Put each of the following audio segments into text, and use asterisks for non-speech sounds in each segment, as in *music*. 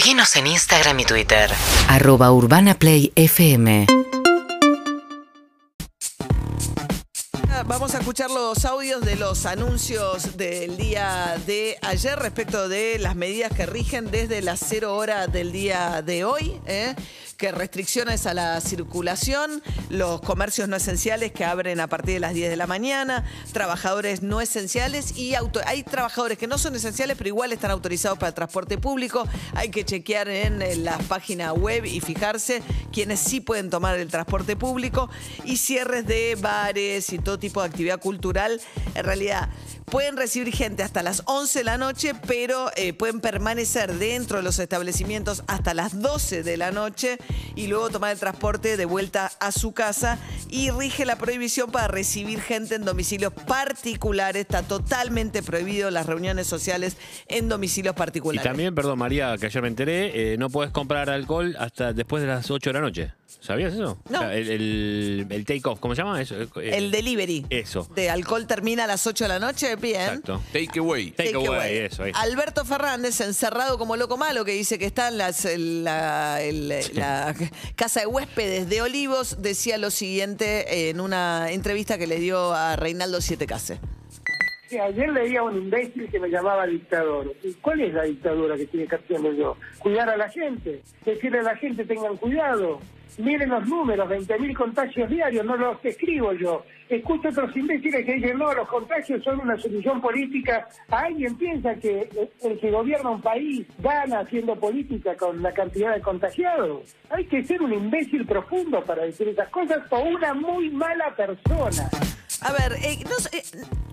Seguinos en Instagram y Twitter. arroba urbanaplayfm Vamos a escuchar los audios de los anuncios del día de ayer respecto de las medidas que rigen desde las cero hora del día de hoy. ¿eh? Que restricciones a la circulación, los comercios no esenciales que abren a partir de las 10 de la mañana, trabajadores no esenciales y auto hay trabajadores que no son esenciales pero igual están autorizados para el transporte público. Hay que chequear en, la página web y fijarse quienes sí pueden tomar el transporte público y cierres de bares y todo tipo de actividad cultural. En realidad, pueden recibir gente hasta las 11 de la noche, pero eh, pueden permanecer dentro de los establecimientos hasta las 12 de la noche y luego tomar el transporte de vuelta a su casa. Y rige la prohibición para recibir gente en domicilios particulares. Está totalmente prohibido las reuniones sociales en domicilios Y particulares. también, perdón, María, que ayer me enteré, eh, no puedes comprar alcohol hasta después de las 8 de la noche. ¿Sabías eso? No. O sea, el, el- el take-off, ¿cómo se llama eso? Eh, el delivery Eso. de alcohol termina a las 8 de la noche. Bien. Exacto. Take away. Take away, eso, ahí. Alberto Fernández, encerrado como loco malo, que dice que está en las- en la, casa de huéspedes de Olivos, decía lo siguiente en una entrevista que le dio a Reinaldo Siete Case. Sí, Ayer leía a un imbécil que me llamaba dictador. ¿Y cuál es la dictadura que tiene que hacerlo yo? Cuidar a la gente, decirle a la gente tengan cuidado. Miren los números, 20.000 contagios diarios, no los escribo yo. Escucho otros imbéciles que dicen, no, los contagios son una solución política. ¿Alguien piensa que el que gobierna un país gana haciendo política con la cantidad de contagiados? Hay que ser un imbécil profundo para decir esas cosas o una muy mala persona. A ver, eh, no eh,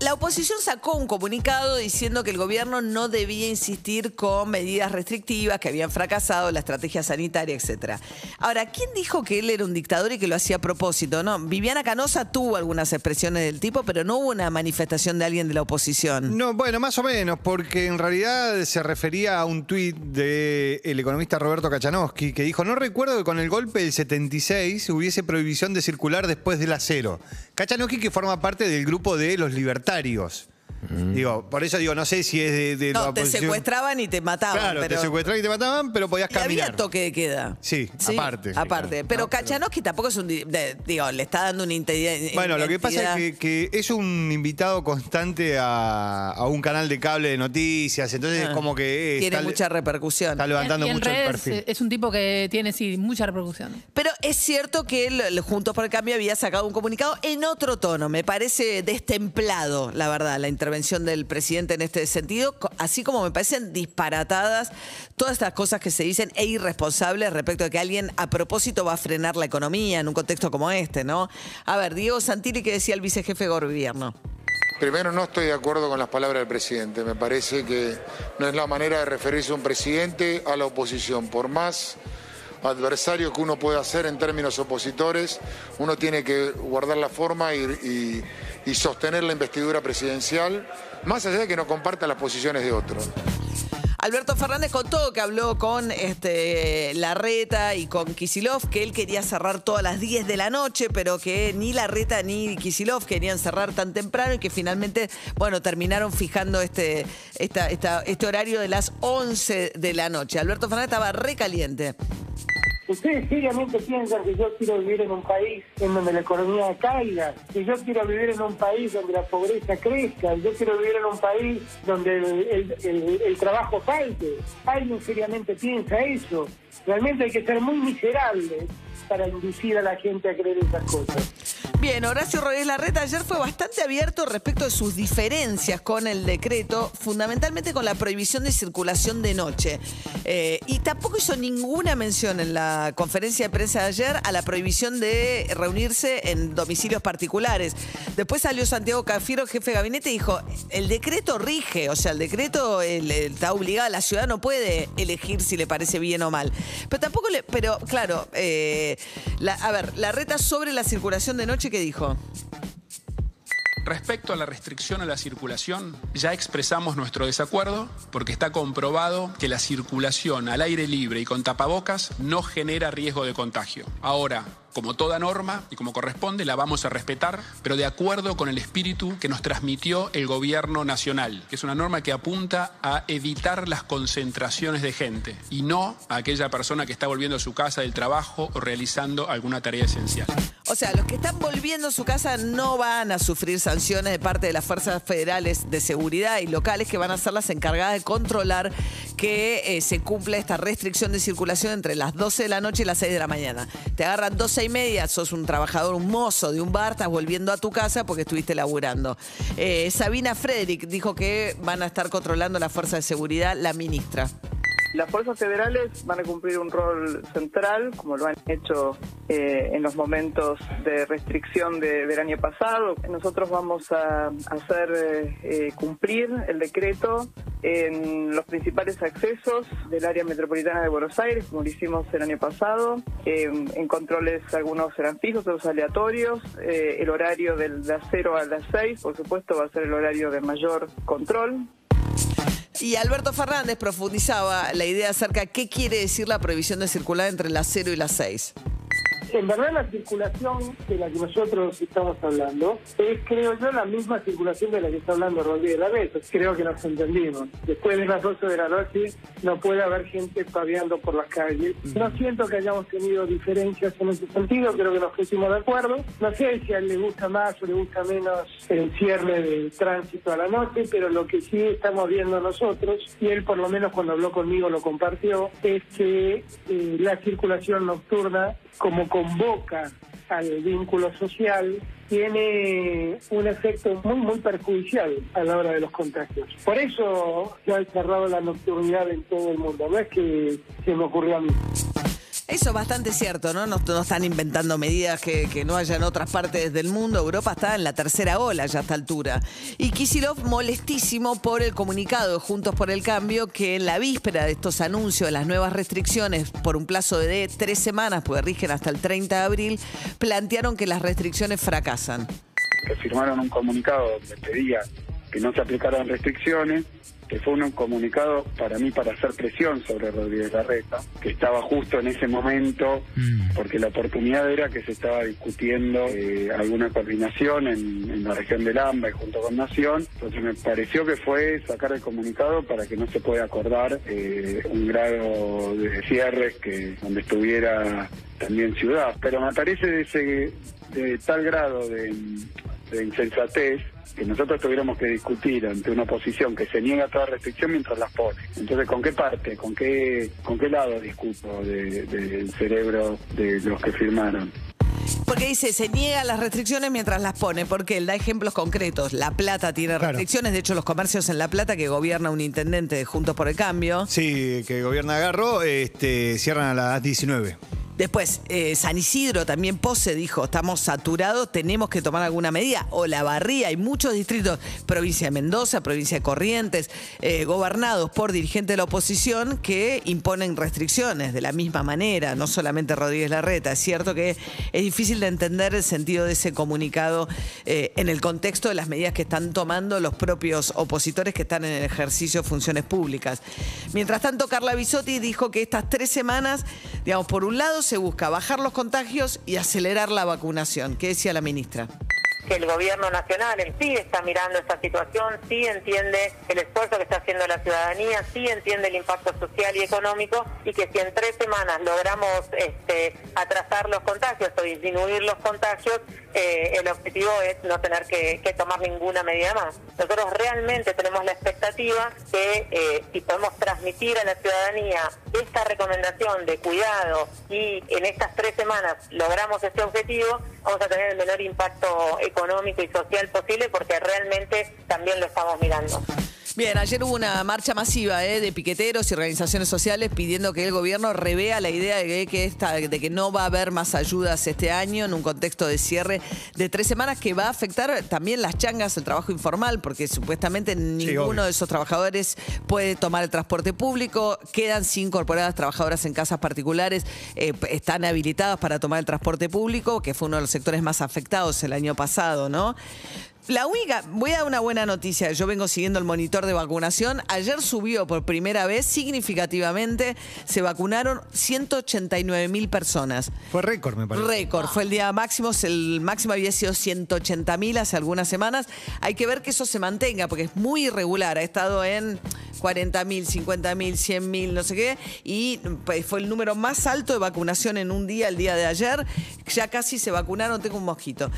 la oposición sacó un comunicado diciendo que el gobierno no debía insistir con medidas restrictivas, que habían fracasado, la estrategia sanitaria, etcétera. Ahora, ¿quién dijo que él era un dictador y que lo hacía a propósito? No, Viviana Canosa tuvo algunas expresiones del tipo, pero no hubo una manifestación de alguien de la oposición. No, bueno, más o menos, porque en realidad se refería a un tuit del economista Roberto Kachanowski que dijo, no recuerdo que con el golpe del 76 hubiese prohibición de circular después del acero. Kachanowski que forma parte del grupo de los libertarios. Digo, por eso digo, no sé si es de, de la No, te oposición. secuestraban y te mataban. Claro, pero... te secuestraban y te mataban, pero podías Y caminar. había toque de queda. Sí, aparte. Aparte. Pero no, pero- Kachanowski tampoco es un. de- digo, le está dando una identidad. Bueno, lo que pasa es que, que es un invitado constante a, a un canal de cable de noticias, entonces es como que Tiene está, mucha repercusión. está levantando y en mucho el perfil. es un tipo que tiene, sí, mucha repercusión. Pero es cierto que el Juntos por el Cambio había sacado un comunicado en otro tono. Me parece destemplado, la verdad, la intervención del presidente en este sentido, así como me parecen disparatadas todas estas cosas que se dicen e irresponsables respecto de que alguien a propósito va a frenar la economía en un contexto como este, ¿no? A ver, Diego Santilli, que decía el vicejefe de gobierno. Primero, no estoy de acuerdo con las palabras del presidente. Me parece que no es la manera de referirse a un presidente a la oposición. Por más adversario que uno pueda hacer en términos opositores, uno tiene que guardar la forma y- y sostener la investidura presidencial, más allá de que no comparta las posiciones de otros. Alberto Fernández contó que habló con este, Larreta y con Kisilov, que él quería cerrar todas las 10 de la noche, pero que ni Larreta ni Kisilov querían cerrar tan temprano y que finalmente, bueno, terminaron fijando este, esta- este horario de las 11 de la noche. Alberto Fernández estaba recaliente. ¿Ustedes seriamente piensan que yo quiero vivir en un país en donde la economía caiga? Que yo quiero vivir en un país donde la pobreza crezca? Yo quiero vivir en un país donde el, trabajo falte. ¿Alguien seriamente piensa eso? Realmente hay que ser muy miserable para inducir a la gente a creer esas cosas. Bien, Horacio Rodríguez Larreta ayer fue bastante abierto respecto de sus diferencias con el decreto, fundamentalmente con la prohibición de circulación de noche. Eh, y tampoco hizo ninguna mención en la conferencia de prensa de ayer a la prohibición de reunirse en domicilios particulares. Después salió Santiago Cafiero, jefe de gabinete, y dijo, el decreto rige, o sea, el decreto está obligado, la ciudad no puede elegir si le parece bien o mal. Pero tampoco le, pero claro, eh, a ver, la reta sobre la circulación de noche, ¿qué dijo? Respecto a la restricción a la circulación, ya expresamos nuestro desacuerdo porque está comprobado que la circulación al aire libre y con tapabocas no genera riesgo de contagio. Ahora, Como toda norma y como corresponde, la vamos a respetar, pero de acuerdo con el espíritu que nos transmitió el gobierno nacional, que es una norma que apunta a evitar las concentraciones de gente y no a aquella persona que está volviendo a su casa del trabajo o realizando alguna tarea esencial. O sea, los que están volviendo a su casa no van a sufrir sanciones de parte de las fuerzas federales de seguridad y locales que van a ser las encargadas de controlar que eh, se cumpla esta restricción de circulación entre las 12 de la noche y las 6 de la mañana. Te agarran 12 y media, sos un trabajador, un mozo de un bar, estás volviendo a tu casa porque estuviste laburando. Eh, Sabina Frederick dijo que van a estar controlando la fuerza de seguridad, la ministra. Las fuerzas federales van a cumplir un rol central, como lo han hecho eh, en los momentos de restricción de- del año pasado. Nosotros vamos a hacer eh, eh, cumplir el decreto en los principales accesos del área metropolitana de Buenos Aires, como lo hicimos el año pasado. Eh, en controles algunos serán fijos, otros aleatorios. Eh, el horario de las 0 a las 6, por supuesto, va a ser el horario de mayor control. Y Alberto Fernández profundizaba la idea acerca de qué quiere decir la prohibición de circular entre las 0 y las 6. En verdad la circulación de la que nosotros estamos hablando es, creo yo, la misma circulación de la que está hablando Rodríguez Larreta. Creo que nos entendimos. Después de las 12 de la noche no puede haber gente paviando por las calles. No siento que hayamos tenido diferencias en ese sentido, creo que nos pusimos de acuerdo. No sé si a él le gusta más o le gusta menos el cierre del tránsito a la noche, pero lo que sí estamos viendo nosotros, y él por lo menos cuando habló conmigo lo compartió, es que eh, la circulación nocturna como convoca al vínculo social, tiene un efecto muy, muy perjudicial a la hora de los contagios. Por eso se ha cerrado la nocturnidad en todo el mundo. No es que se me ocurrió a mí. Eso es bastante cierto, ¿no? No, están inventando medidas que, no haya en otras partes del mundo. Europa está en la tercera ola ya a esta altura. Y Kisilov molestísimo por el comunicado de Juntos por el Cambio que en la víspera de estos anuncios de las nuevas restricciones por un plazo de tres semanas, porque rigen hasta el 30 de abril, plantearon que las restricciones fracasan. que firmaron un comunicado donde pedía que no se aplicaran restricciones, que fue un comunicado para mí para hacer presión sobre Rodríguez Larreta, que estaba justo en ese momento, porque la oportunidad era que se estaba discutiendo eh, alguna coordinación en, en la región del AMBA y junto con Nación, entonces me pareció que fue sacar el comunicado para que no se pueda acordar eh, un grado de cierres que donde estuviera también ciudad, pero me parece de ese de tal grado de, de insensatez que nosotros tuviéramos que discutir ante una oposición que se niega a toda restricción mientras las pone. Entonces, ¿con qué parte, con qué, con qué lado discuto de- del cerebro de los que firmaron? Porque dice, se niega las restricciones mientras las pone, porque él da ejemplos concretos. La Plata tiene Claro. restricciones, de hecho los comercios en La Plata que gobierna un intendente de Juntos por el Cambio. Sí, que gobierna Garro, este, cierran a las 19. Después, eh, San Isidro también Pose dijo, estamos saturados, tenemos que tomar alguna medida. O La Barría, hay muchos distritos, provincia de Mendoza, provincia de Corrientes, eh, gobernados por dirigentes de la oposición que imponen restricciones de la misma manera, no solamente Rodríguez Larreta. Es cierto que es difícil de entender el sentido de ese comunicado eh, en el contexto de las medidas que están tomando los propios opositores que están en el ejercicio de funciones públicas. Mientras tanto, Carla Bisotti dijo que estas tres semanas, digamos, por un lado se busca bajar los contagios y acelerar la vacunación. ¿Qué decía la ministra? que el gobierno nacional sí está mirando esta situación, sí entiende el esfuerzo que está haciendo la ciudadanía, sí entiende el impacto social y económico y que si en tres semanas logramos este, atrasar los contagios o disminuir los contagios, eh, el objetivo es no tener que, que tomar ninguna medida más. Nosotros realmente tenemos la expectativa que eh, si podemos transmitir a la ciudadanía esta recomendación de cuidado y en estas tres semanas logramos este objetivo, vamos a tener el menor impacto económico y social posible porque realmente también lo estamos mirando. Bien, ayer hubo una marcha masiva eh, de piqueteros y organizaciones sociales pidiendo que el gobierno revea la idea de que, esta- de que no va a haber más ayudas este año en un contexto de cierre de tres semanas que va a afectar también las changas, el trabajo informal, porque supuestamente ninguno de esos trabajadores puede tomar el transporte público, quedan sin incorporadas trabajadoras en casas particulares, eh, están habilitadas para tomar el transporte público, que fue uno de los sectores más afectados el año pasado, ¿no? La única, voy a dar una buena noticia. Yo vengo siguiendo el monitor de vacunación. Ayer subió por primera vez significativamente. Se vacunaron 189 mil personas. Fue récord, me parece. Récord. Fue el día máximo. El máximo había sido 180 mil hace algunas semanas. Hay que ver que eso se mantenga porque es muy irregular. Ha estado en 40 mil, 50 mil, 100 mil, no sé qué. Y pues, fue el número más alto de vacunación en un día, el día de ayer. Ya casi se vacunaron, tengo un mosquito.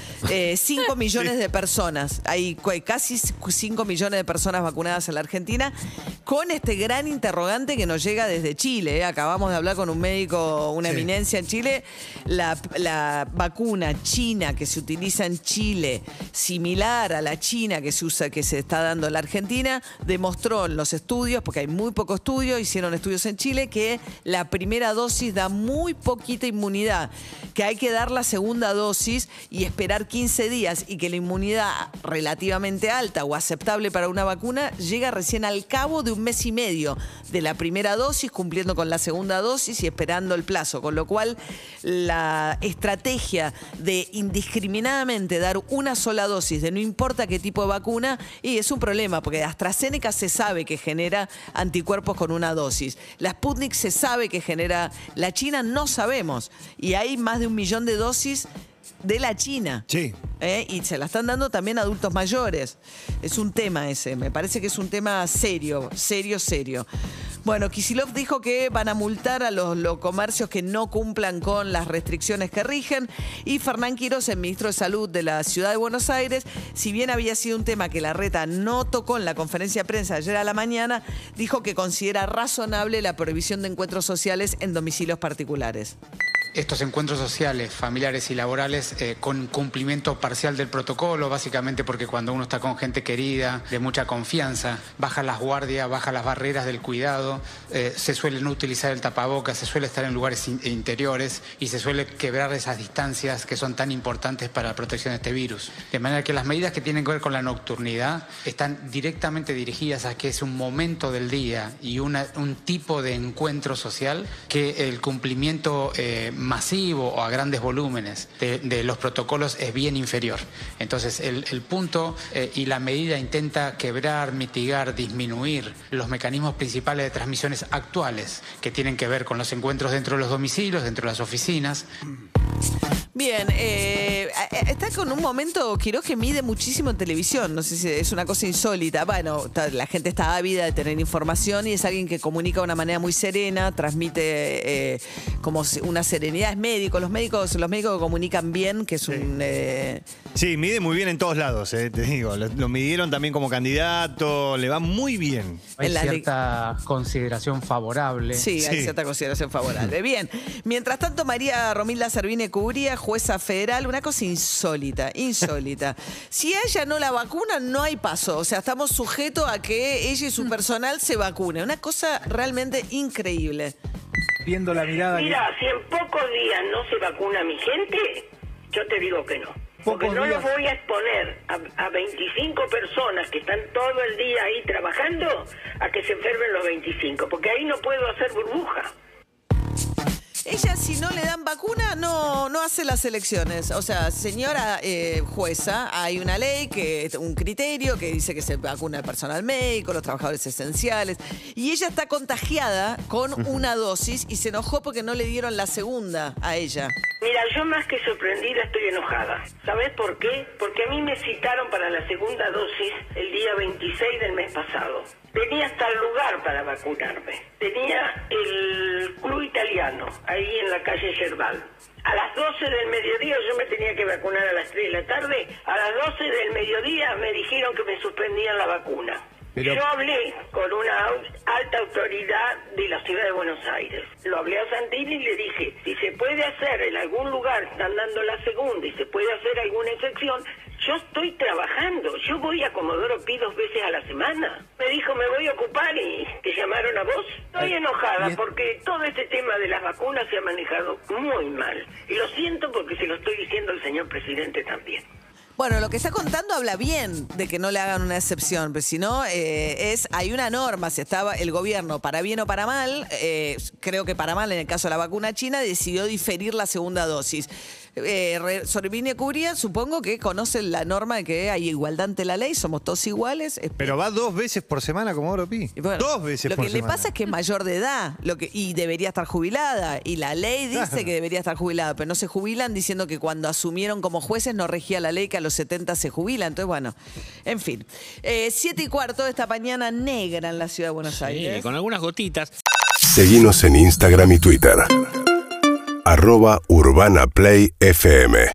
5 *laughs* millones de personas. Hay casi 5 millones de personas vacunadas en la Argentina con este gran interrogante que nos llega desde Chile. ¿eh? Acabamos de hablar con un médico, una Sí. eminencia en Chile. La, la vacuna china que se utiliza en Chile, similar a la china que se usa, que se está dando en la Argentina, demostró en los estudios, porque hay muy poco estudio, hicieron estudios en Chile, que la primera dosis da muy poquita inmunidad, que hay que dar la segunda dosis y esperar 15 días y que la inmunidad relativamente alta o aceptable para una vacuna llega recién al cabo de un mes y medio de la primera dosis, cumpliendo con la segunda dosis y esperando el plazo, con lo cual la estrategia de indiscriminadamente dar una sola dosis de no importa qué tipo de vacuna, y es un problema, porque AstraZeneca se sabe que genera anticuerpos con una dosis. La Sputnik se sabe que genera, la China no sabemos, y hay más de un millón de dosis de la China. Sí. ¿eh? Y se la están dando también a adultos mayores. Es un tema ese, me parece que es un tema serio, serio, serio. Bueno, Kisilov dijo que van a multar a los, los comercios que no cumplan con las restricciones que rigen. Y Fernán Quiroz, el ministro de Salud de la Ciudad de Buenos Aires, si bien había sido un tema que la reta no tocó en la conferencia de prensa ayer a la mañana, dijo que considera razonable la prohibición de encuentros sociales en domicilios particulares. Estos encuentros sociales, familiares y laborales eh, con cumplimiento parcial del protocolo, básicamente porque cuando uno está con gente querida, de mucha confianza, baja las guardias, baja las barreras del cuidado, eh, se suele no utilizar el tapabocas, se suele estar en lugares in- interiores y se suele quebrar esas distancias que son tan importantes para la protección de este virus. De manera que las medidas que tienen que ver con la nocturnidad están directamente dirigidas a que es un momento del día y un tipo de encuentro social que el cumplimiento eh, masivo o a grandes volúmenes de, los protocolos es bien inferior. Entonces el, el punto eh, y la medida intenta quebrar, mitigar, disminuir los mecanismos principales de transmisiones actuales que tienen que ver con los encuentros dentro de los domicilios, dentro de las oficinas. Bien, eh, eh, está con un momento, Quiroz, que mide muchísimo en televisión. No sé si es una cosa insólita. Bueno, la gente está ávida de tener información y es alguien que comunica de una manera muy serena, transmite eh, como una serenidad. Es médico. Los médicos, los médicos que comunican bien, que es un. eh, Sí, mide muy bien en todos lados, eh, te digo. Lo, lo midieron también como candidato, le va muy bien. Hay En la ley- cierta consideración favorable. Sí, hay Sí. cierta consideración favorable. Bien. Mientras tanto, María Romilda Servine Cubría, jueza federal, una cosa insólita, insólita. *laughs* si a ella no la vacuna, no hay paso. O sea, estamos sujetos a que ella y su personal se vacune. Una cosa realmente increíble. Viendo la mirada Mira, si en pocos días no se vacuna mi gente, yo te digo que no. Porque no días. los voy a exponer a, a 25 personas que están todo el día ahí trabajando a que se enfermen los 25, porque ahí no puedo hacer burbuja. Ella, si no le dan vacuna, no, no hace las elecciones. O sea, señora eh, jueza, hay una ley, que un criterio que dice que se vacuna el personal médico, los trabajadores esenciales. Y ella está contagiada con una dosis y se enojó porque no le dieron la segunda a ella. Mira, yo más que sorprendida estoy enojada. ¿Sabes por qué? Porque a mí me citaron para la segunda dosis el día 26 del mes pasado. Tenía hasta el lugar para vacunarme. Tenía el ahí en la calle Yerbal. A las 12 del mediodía yo me tenía que vacunar a las 3 de la tarde. A las 12 del mediodía me dijeron que me suspendían la vacuna. Pero- Yo hablé con una alta autoridad de la ciudad de Buenos Aires. Lo hablé a Santini y le dije, si se puede hacer en algún lugar, están dando la segunda y se puede hacer alguna excepción, yo estoy trabajando. Yo voy a Comodoro Pi dos veces a la semana. Me dijo, me voy a ocupar y te llamaron a vos. Estoy enojada porque todo este tema de las vacunas se ha manejado muy mal. Y lo siento porque se lo estoy diciendo al señor presidente también. Bueno, lo que está contando habla bien de que no le hagan una excepción, pero si no, eh, es, hay una norma, si estaba el gobierno, para bien o para mal, eh, creo que para mal en el caso de la vacuna china, decidió diferir la segunda dosis. Eh, Re- Sorvinia Cubría, supongo que conoce la norma de que hay igualdad ante la ley, somos todos iguales. Es- Pero va dos veces por semana como Oro Pi. bueno, dos veces Lo por que le semana. pasa es que es mayor de edad lo que, y debería estar jubilada. Y la ley dice Claro. que debería estar jubilada, pero no se jubilan diciendo que cuando asumieron como jueces no regía la ley que a los 70 se jubila. Entonces, bueno, en fin. Eh, siete y cuarto de esta mañana negra en la ciudad de Buenos Sí, Aires. con algunas gotitas. Seguinos en Instagram y Twitter. Arroba Urbana Play FM.